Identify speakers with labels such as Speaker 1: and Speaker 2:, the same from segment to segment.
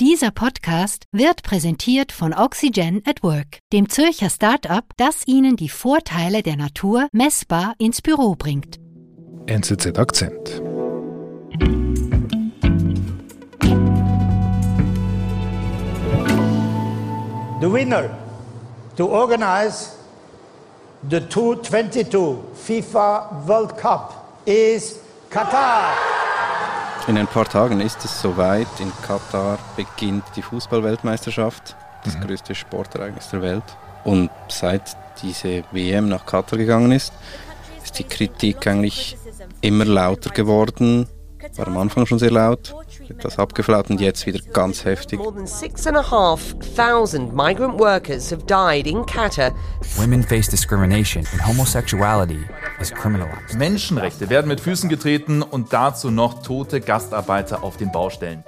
Speaker 1: Dieser Podcast wird präsentiert von Oxygen at Work, dem Zürcher Start-up, das Ihnen die Vorteile der Natur messbar ins Büro bringt.
Speaker 2: NZZ Akzent.
Speaker 3: The winner to organize the 2022 FIFA World Cup is Qatar.
Speaker 4: In ein paar Tagen ist es soweit. In Katar beginnt die Fußballweltmeisterschaft, das mhm. größte Sportereignis der Welt. Und seit diese WM nach Katar gegangen ist, ist die Kritik eigentlich immer lauter geworden. War am Anfang schon sehr laut, etwas abgeflaut und jetzt wieder ganz heftig. More than six and a half thousand migrant workers have died in Qatar.
Speaker 5: Women face discrimination and homosexuality.
Speaker 6: Menschenrechte werden mit Füßen getreten und dazu noch tote Gastarbeiter auf den Baustellen.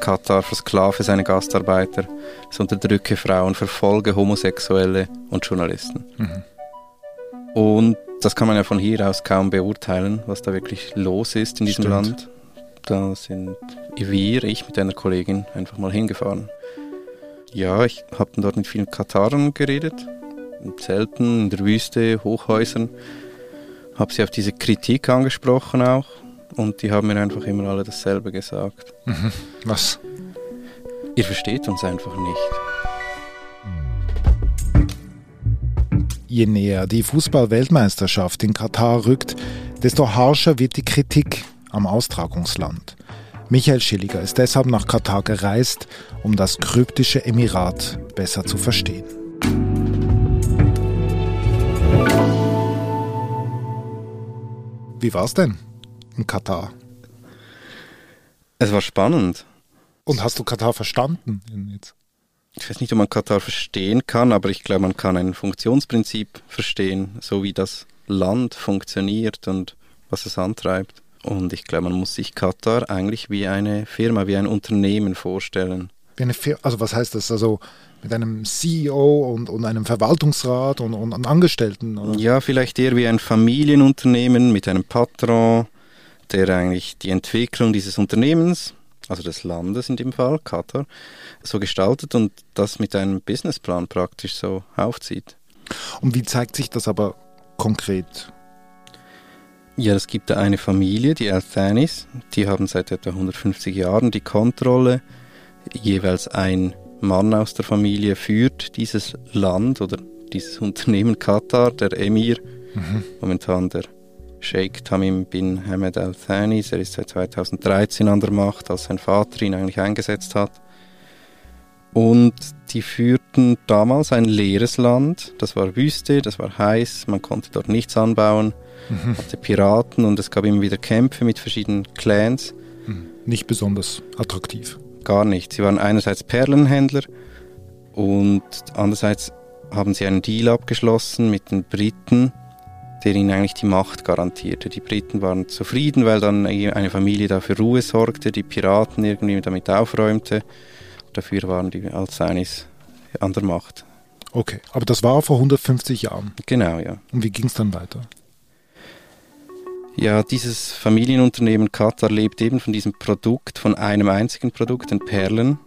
Speaker 4: Katar versklave seine Gastarbeiter, es unterdrücke Frauen, verfolge Homosexuelle und Journalisten. Mhm. Und das kann man ja von hier aus kaum beurteilen, was da wirklich los ist in diesem Stimmt. Land. Da sind wir, ich mit einer Kollegin, einfach mal hingefahren. Ja, ich habe dort mit vielen Katarern geredet, in Zelten, in der Wüste, Hochhäusern. Habe sie auf diese Kritik angesprochen auch und die haben mir einfach immer alle dasselbe gesagt.
Speaker 2: Mhm. Was?
Speaker 4: Ihr versteht uns einfach nicht.
Speaker 2: Je näher die Fußball-Weltmeisterschaft in Katar rückt, desto harscher wird die Kritik am Austragungsland. Michael Schilliger ist deshalb nach Katar gereist, um das kryptische Emirat besser zu verstehen. Wie war es denn in Katar?
Speaker 4: Es war spannend.
Speaker 2: Und hast du Katar verstanden?
Speaker 4: Jetzt? ich weiß nicht, ob man Katar verstehen kann, aber ich glaube, man kann ein Funktionsprinzip verstehen, so wie das Land funktioniert und was es antreibt. Und ich glaube, man muss sich Katar eigentlich wie eine Firma, wie ein Unternehmen vorstellen.
Speaker 2: Wie eine Firma, also was heißt das? Also mit einem CEO und, und einem Verwaltungsrat und, und Angestellten?
Speaker 4: Oder? Ja, vielleicht eher wie ein Familienunternehmen mit einem Patron, der eigentlich die Entwicklung dieses Unternehmens also des Landes in dem Fall, Katar, so gestaltet und das mit einem Businessplan praktisch so aufzieht.
Speaker 2: Und wie zeigt sich das aber konkret?
Speaker 4: Ja, es gibt da eine Familie, die Althanis, die haben seit etwa 150 Jahren die Kontrolle. Jeweils ein Mann aus der Familie führt dieses Land oder dieses Unternehmen Katar, der Emir, mhm. momentan der Sheikh Tamim bin Hamed Al Thani. Er ist seit 2013 an der Macht, als sein Vater ihn eigentlich eingesetzt hat. Und die führten damals ein leeres Land. Das war Wüste, das war heiß, man konnte dort nichts anbauen, mhm. hatte Piraten und es gab immer wieder Kämpfe mit verschiedenen Clans.
Speaker 2: Mhm. Nicht besonders attraktiv.
Speaker 4: Gar nicht. Sie waren einerseits Perlenhändler und andererseits haben sie einen Deal abgeschlossen mit den Briten, der ihnen eigentlich die Macht garantierte. Die Briten waren zufrieden, weil dann eine Familie dafür Ruhe sorgte, die Piraten irgendwie damit aufräumte. Dafür waren die Alzheinis an der Macht.
Speaker 2: Okay, aber das war vor 150 Jahren.
Speaker 4: Genau, ja.
Speaker 2: Und wie ging es dann weiter?
Speaker 4: Ja, dieses Familienunternehmen Katar lebt eben von diesem Produkt, von einem einzigen Produkt, den Perlen.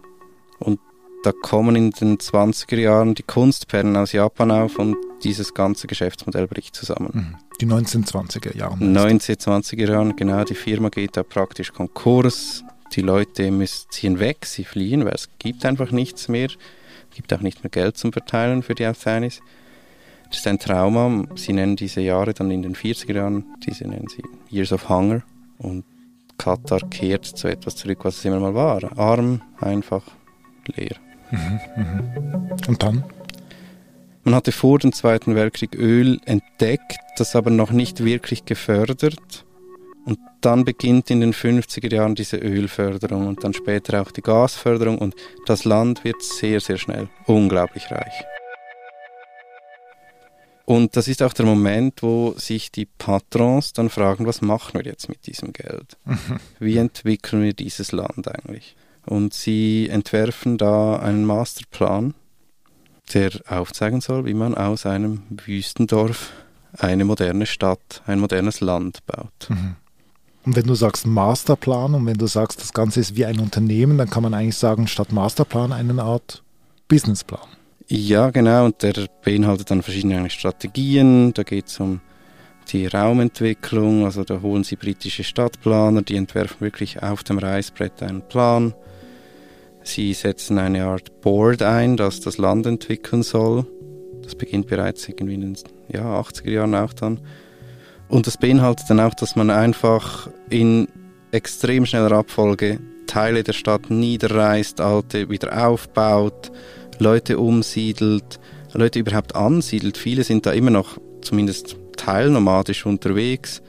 Speaker 4: Und da kommen in den 20er Jahren die Kunstperlen aus Japan auf und dieses ganze Geschäftsmodell bricht zusammen. Mhm.
Speaker 2: Die 1920er Jahre.
Speaker 4: 1920er Jahre, genau. Die Firma geht da praktisch Konkurs. Die Leute müssen, ziehen weg, sie fliehen, weil es gibt einfach nichts mehr. Es gibt auch nicht mehr Geld zum Verteilen für die Althainis. Das ist ein Trauma. Sie nennen diese Jahre dann in den 40er Jahren, diese nennen sie Years of Hunger. Und Katar kehrt zu etwas zurück, was es immer mal war. Arm, einfach, leer. Mhm,
Speaker 2: mhm. Und dann?
Speaker 4: Man hatte vor dem Zweiten Weltkrieg Öl entdeckt, das aber noch nicht wirklich gefördert. Und dann beginnt in den 50er Jahren diese Ölförderung und dann später auch die Gasförderung und das Land wird sehr, sehr schnell unglaublich reich. Und das ist auch der Moment, wo sich die Patrons dann fragen, was machen wir jetzt mit diesem Geld? Mhm. Wie entwickeln wir dieses Land eigentlich? Und sie entwerfen da einen Masterplan, der aufzeigen soll, wie man aus einem Wüstendorf eine moderne Stadt, ein modernes Land baut. Mhm.
Speaker 2: Und wenn du sagst Masterplan und wenn du sagst, das Ganze ist wie ein Unternehmen, dann kann man eigentlich sagen, statt Masterplan eine Art Businessplan.
Speaker 4: Ja, genau. Und der beinhaltet dann verschiedene Strategien. Da geht es um die Raumentwicklung. Also da holen sie britische Stadtplaner, die entwerfen wirklich auf dem Reißbrett einen Plan. Sie setzen eine Art Board ein, das das Land entwickeln soll. Das beginnt bereits irgendwie in den ja, 80er Jahren auch dann. Und das beinhaltet dann auch, dass man einfach in extrem schneller Abfolge Teile der Stadt niederreißt, alte wieder aufbaut, Leute umsiedelt, Leute überhaupt ansiedelt. Viele sind da immer noch zumindest teilnomadisch unterwegs.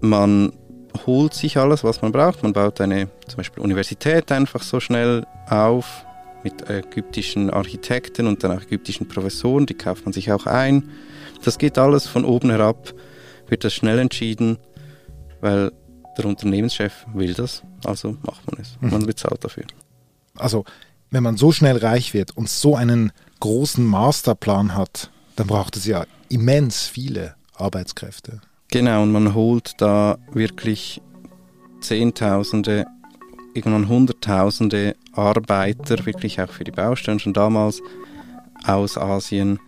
Speaker 4: Man holt sich alles, was man braucht. Man baut eine zum Beispiel Universität einfach so schnell auf mit ägyptischen Architekten und dann auch ägyptischen Professoren, die kauft man sich auch ein. Das geht alles von oben herab, wird das schnell entschieden, weil der Unternehmenschef will das, also macht man es. Man mhm. bezahlt dafür.
Speaker 2: Also, wenn man so schnell reich wird und so einen großen Masterplan hat, dann braucht es ja immens viele Arbeitskräfte.
Speaker 4: Genau, und man holt da wirklich Zehntausende, irgendwann Hunderttausende Arbeiter, wirklich auch für die Baustellen schon damals aus Asien.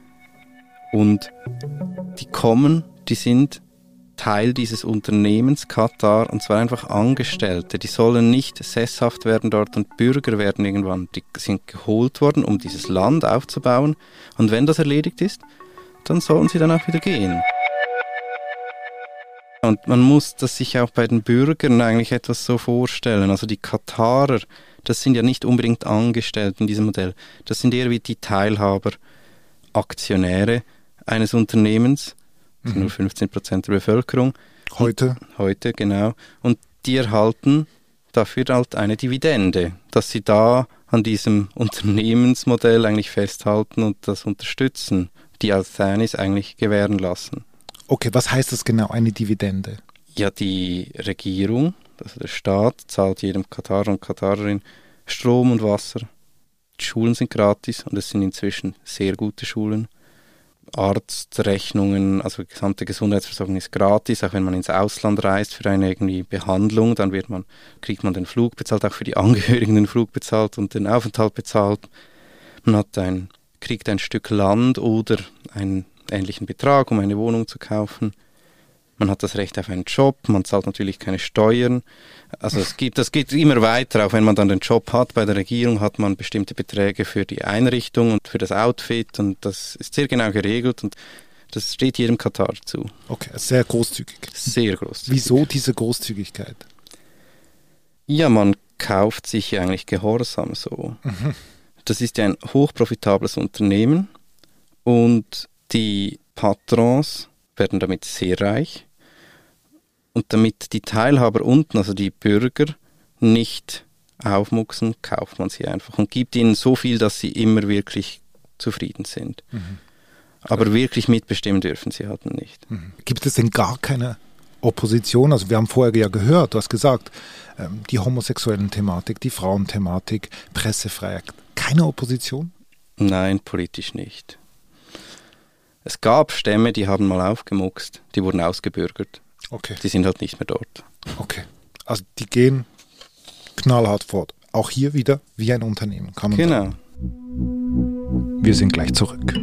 Speaker 4: Und die kommen, die sind Teil dieses Unternehmens Katar und zwar einfach Angestellte. Die sollen nicht sesshaft werden dort und Bürger werden irgendwann. Die sind geholt worden, um dieses Land aufzubauen. Und wenn das erledigt ist, dann sollen sie dann auch wieder gehen. Und man muss das sich auch bei den Bürgern eigentlich etwas so vorstellen. Also die Katarer, das sind ja nicht unbedingt Angestellte in diesem Modell. Das sind eher wie die Teilhaber, Aktionäre eines Unternehmens, mhm. nur 15 Prozent der Bevölkerung.
Speaker 2: Heute?
Speaker 4: Und, heute, genau. Und die erhalten dafür halt eine Dividende, dass sie da an diesem Unternehmensmodell eigentlich festhalten und das unterstützen, die Althanis eigentlich gewähren lassen.
Speaker 2: Okay, was heißt das genau, eine Dividende?
Speaker 4: Ja, die Regierung, also der Staat, zahlt jedem Katarer und Katarerin Strom und Wasser. Die Schulen sind gratis und es sind inzwischen sehr gute Schulen. Arztrechnungen, also gesamte Gesundheitsversorgung ist gratis, auch wenn man ins Ausland reist für eine irgendwie Behandlung, dann wird man, kriegt man den Flug bezahlt, auch für die Angehörigen den Flug bezahlt und den Aufenthalt bezahlt. Man hat ein, kriegt ein Stück Land oder einen ähnlichen Betrag, um eine Wohnung zu kaufen. Man hat das Recht auf einen Job, man zahlt natürlich keine Steuern. Also es gibt, das geht immer weiter, auch wenn man dann den Job hat. Bei der Regierung hat man bestimmte Beträge für die Einrichtung und für das Outfit und das ist sehr genau geregelt und das steht jedem Katar zu.
Speaker 2: Okay, sehr großzügig.
Speaker 4: Sehr großzügig.
Speaker 2: Wieso diese Großzügigkeit?
Speaker 4: Ja, man kauft sich eigentlich Gehorsam so. Mhm. Das ist ja ein hochprofitables Unternehmen und die Patrons werden damit sehr reich und damit die Teilhaber unten, also die Bürger, nicht aufmuchsen, kauft man sie einfach und gibt ihnen so viel, dass sie immer wirklich zufrieden sind. Mhm. Aber wirklich mitbestimmen dürfen sie halt nicht.
Speaker 2: Mhm. Gibt es denn gar keine Opposition? Also wir haben vorher ja gehört, du hast gesagt, ähm, die homosexuellen Thematik, die Frauenthematik, Pressefreiheit. Keine Opposition?
Speaker 4: Nein, politisch nicht. Es gab Stämme, die haben mal aufgemuckst, die wurden ausgebürgert.
Speaker 2: Okay.
Speaker 4: Die sind halt nicht mehr dort.
Speaker 2: Okay. Also die gehen knallhart fort. Auch hier wieder wie ein Unternehmen. Kann man
Speaker 4: genau.
Speaker 2: Sagen. Wir sind gleich zurück.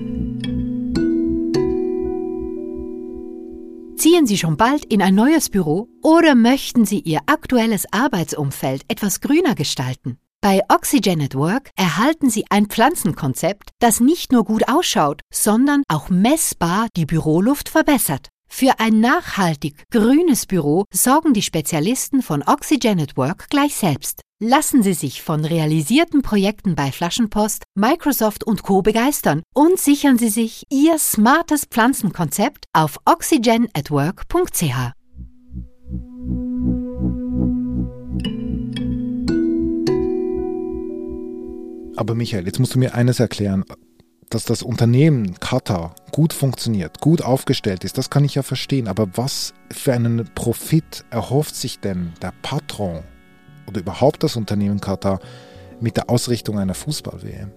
Speaker 1: Ziehen Sie schon bald in ein neues Büro oder möchten Sie Ihr aktuelles Arbeitsumfeld etwas grüner gestalten? Bei Oxygen at Work erhalten Sie ein Pflanzenkonzept, das nicht nur gut ausschaut, sondern auch messbar die Büroluft verbessert. Für ein nachhaltig grünes Büro sorgen die Spezialisten von Oxygen at Work gleich selbst. Lassen Sie sich von realisierten Projekten bei Flaschenpost, Microsoft und Co. begeistern und sichern Sie sich Ihr smartes Pflanzenkonzept auf oxygenatwork.ch.
Speaker 2: Aber Michael, jetzt musst du mir eines erklären. Dass das Unternehmen Qatar gut funktioniert, gut aufgestellt ist, das kann ich ja verstehen. Aber was für einen Profit erhofft sich denn der Patron oder überhaupt das Unternehmen Qatar mit der Ausrichtung einer Fußball-WM?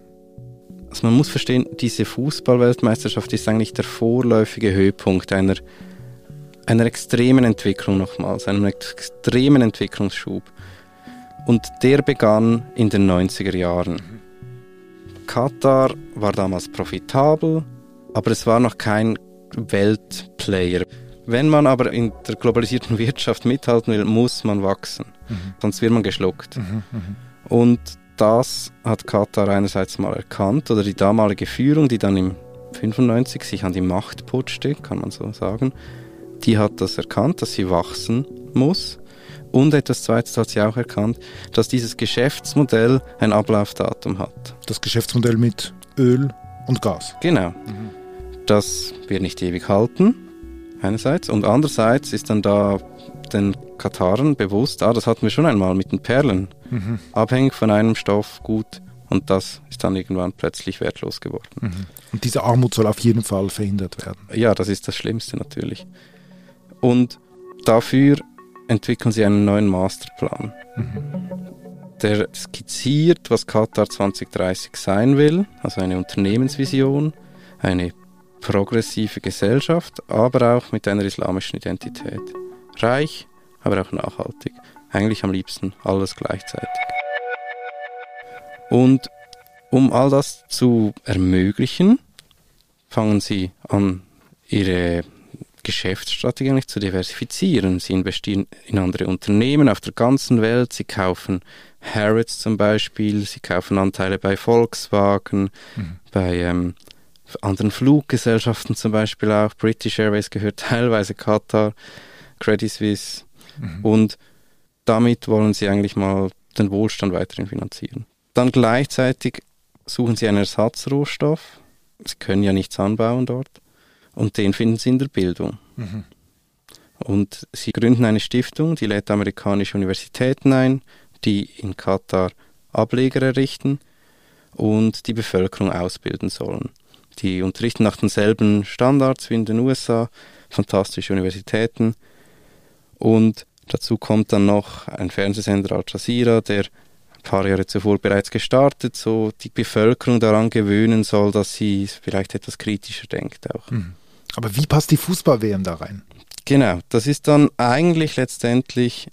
Speaker 4: Also man muss verstehen, diese Fußballweltmeisterschaft ist eigentlich der vorläufige Höhepunkt einer einer extremen Entwicklung nochmals, einem extremen Entwicklungsschub. Und der begann in den 90er Jahren. Katar war damals profitabel, aber es war noch kein Weltplayer. Wenn man aber in der globalisierten Wirtschaft mithalten will, muss man wachsen. Mhm. Sonst wird man geschluckt. Mhm, mh. Und das hat Katar einerseits mal erkannt, oder die damalige Führung, die dann im 95 sich an die Macht putschte, kann man so sagen, die hat das erkannt, dass sie wachsen muss. Und etwas Zweites hat sie auch erkannt, dass dieses Geschäftsmodell ein Ablaufdatum hat.
Speaker 2: Das Geschäftsmodell mit Öl und Gas.
Speaker 4: Genau. Mhm. Das wird nicht ewig halten, einerseits. Und andererseits ist dann da den Kataren bewusst, ah, das hatten wir schon einmal mit den Perlen. Mhm. Abhängig von einem Stoff, gut. Und das ist dann irgendwann plötzlich wertlos geworden. Mhm.
Speaker 2: Und diese Armut soll auf jeden Fall verhindert werden.
Speaker 4: Ja, das ist das Schlimmste natürlich. Und dafür entwickeln sie einen neuen Masterplan. Mhm. Der skizziert, was Katar 2030 sein will, also eine Unternehmensvision, eine progressive Gesellschaft, aber auch mit einer islamischen Identität. Reich, aber auch nachhaltig. Eigentlich am liebsten alles gleichzeitig. Und um all das zu ermöglichen, fangen sie an, ihre Geschäftsstrategie eigentlich zu diversifizieren. Sie investieren in andere Unternehmen auf der ganzen Welt. Sie kaufen Harrods zum Beispiel. Sie kaufen Anteile bei Volkswagen, mhm. bei ähm, anderen Fluggesellschaften zum Beispiel auch. British Airways gehört teilweise Qatar, Credit Suisse. Mhm. Und damit wollen sie eigentlich mal den Wohlstand weiterhin finanzieren. Dann gleichzeitig suchen sie einen Ersatzrohstoff. Sie können ja nichts anbauen dort. Und den finden sie in der Bildung. Mhm. Und sie gründen eine Stiftung, die lädt amerikanische Universitäten ein, die in Katar Ableger errichten und die Bevölkerung ausbilden sollen. Die unterrichten nach denselben Standards wie in den USA, fantastische Universitäten. Und dazu kommt dann noch ein Fernsehsender Al Jazeera, der ein paar Jahre zuvor bereits gestartet, so die Bevölkerung daran gewöhnen soll, dass sie vielleicht etwas kritischer denkt auch. Mhm.
Speaker 2: Aber wie passt die Fußball-WM da rein?
Speaker 4: Genau, das ist dann eigentlich letztendlich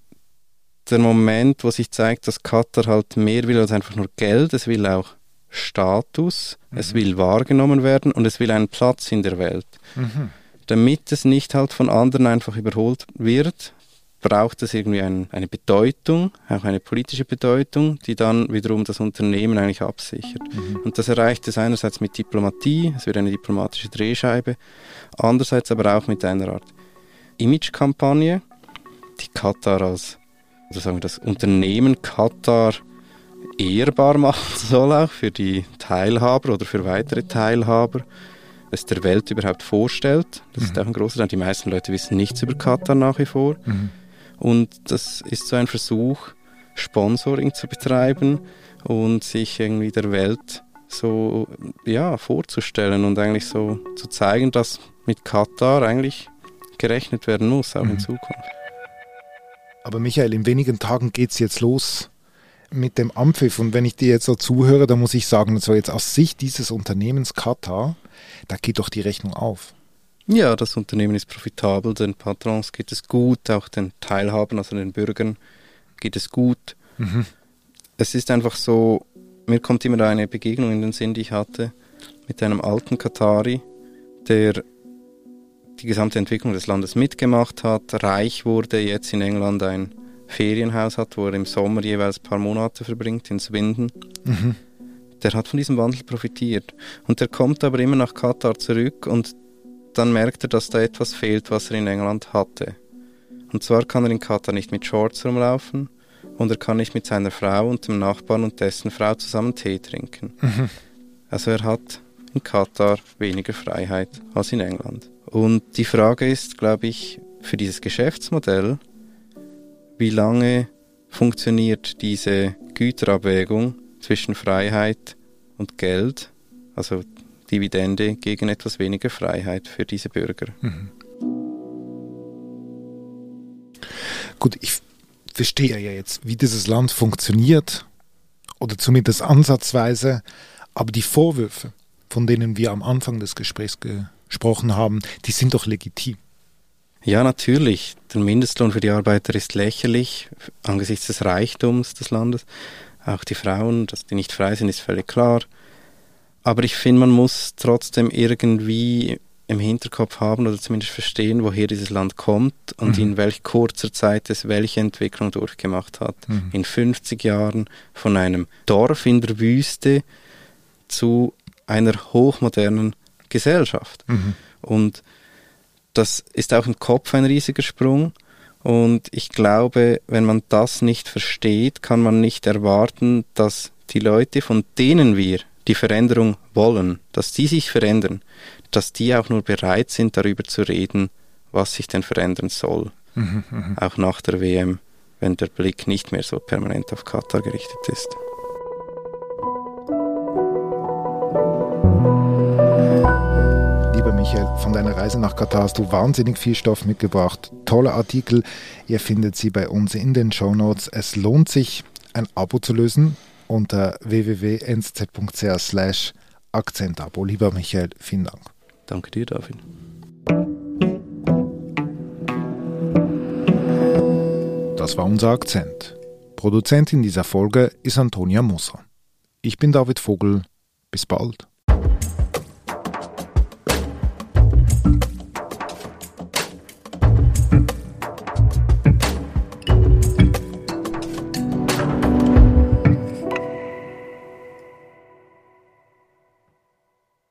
Speaker 4: der Moment, wo sich zeigt, dass Katar halt mehr will als einfach nur Geld, es will auch Status, mhm. es will wahrgenommen werden und es will einen Platz in der Welt. Mhm. Damit es nicht halt von anderen einfach überholt wird, braucht es irgendwie ein, eine Bedeutung, auch eine politische Bedeutung, die dann wiederum das Unternehmen eigentlich absichert. Mhm. Und das erreicht es einerseits mit Diplomatie, es wird eine diplomatische Drehscheibe, andererseits aber auch mit einer Art Imagekampagne, die Katar als, also sagen wir das Unternehmen Katar ehrbar machen soll, auch für die Teilhaber oder für weitere Teilhaber, es der Welt überhaupt vorstellt. Das mhm. ist auch ein großer Teil. Die meisten Leute wissen nichts über Katar nach wie vor. Mhm. Und das ist so ein Versuch, Sponsoring zu betreiben und sich irgendwie der Welt so ja, vorzustellen und eigentlich so zu zeigen, dass mit Katar eigentlich gerechnet werden muss, auch mhm. in Zukunft.
Speaker 2: Aber Michael, in wenigen Tagen geht es jetzt los mit dem Ampfiff. Und wenn ich dir jetzt so zuhöre, dann muss ich sagen, so jetzt aus Sicht dieses Unternehmens Katar, da geht doch die Rechnung auf.
Speaker 4: Ja, das Unternehmen ist profitabel, den Patrons geht es gut, auch den Teilhabern, also den Bürgern geht es gut. Mhm. Es ist einfach so, mir kommt immer eine Begegnung in den Sinn, die ich hatte mit einem alten Katari, der die gesamte Entwicklung des Landes mitgemacht hat, reich wurde, jetzt in England ein Ferienhaus hat, wo er im Sommer jeweils ein paar Monate verbringt, in Swindon. Mhm. Der hat von diesem Wandel profitiert. Und der kommt aber immer nach Katar zurück und dann merkt er, dass da etwas fehlt, was er in England hatte. Und zwar kann er in Katar nicht mit Shorts rumlaufen und er kann nicht mit seiner Frau und dem Nachbarn und dessen Frau zusammen Tee trinken. Mhm. Also er hat in Katar weniger Freiheit als in England. Und die Frage ist, glaube ich, für dieses Geschäftsmodell, wie lange funktioniert diese Güterabwägung zwischen Freiheit und Geld, also Dividende gegen etwas weniger Freiheit für diese Bürger. Mhm.
Speaker 2: Gut, ich verstehe ja jetzt, wie dieses Land funktioniert oder zumindest ansatzweise, aber die Vorwürfe, von denen wir am Anfang des Gesprächs gesprochen haben, die sind doch legitim.
Speaker 4: Ja, natürlich. Der Mindestlohn für die Arbeiter ist lächerlich angesichts des Reichtums des Landes. Auch die Frauen, dass die nicht frei sind, ist völlig klar. Aber ich finde, man muss trotzdem irgendwie im Hinterkopf haben oder zumindest verstehen, woher dieses Land kommt und mhm. in welch kurzer Zeit es welche Entwicklung durchgemacht hat. Mhm. In 50 Jahren von einem Dorf in der Wüste zu einer hochmodernen Gesellschaft. Mhm. Und das ist auch im Kopf ein riesiger Sprung. Und ich glaube, wenn man das nicht versteht, kann man nicht erwarten, dass die Leute, von denen wir die Veränderung wollen, dass die sich verändern, dass die auch nur bereit sind, darüber zu reden, was sich denn verändern soll. Mhm, mh. Auch nach der WM, wenn der Blick nicht mehr so permanent auf Katar gerichtet ist.
Speaker 2: Michael, von deiner Reise nach Katar hast du wahnsinnig viel Stoff mitgebracht. Tolle Artikel. Ihr findet sie bei uns in den Show Notes. Es lohnt sich, ein Abo zu lösen unter www.nsz.ch slash Akzentabo. Lieber Michael, vielen Dank.
Speaker 4: Danke dir, David.
Speaker 2: Das war unser Akzent. Produzentin dieser Folge ist Antonia Musser. Ich bin David Vogel. Bis bald.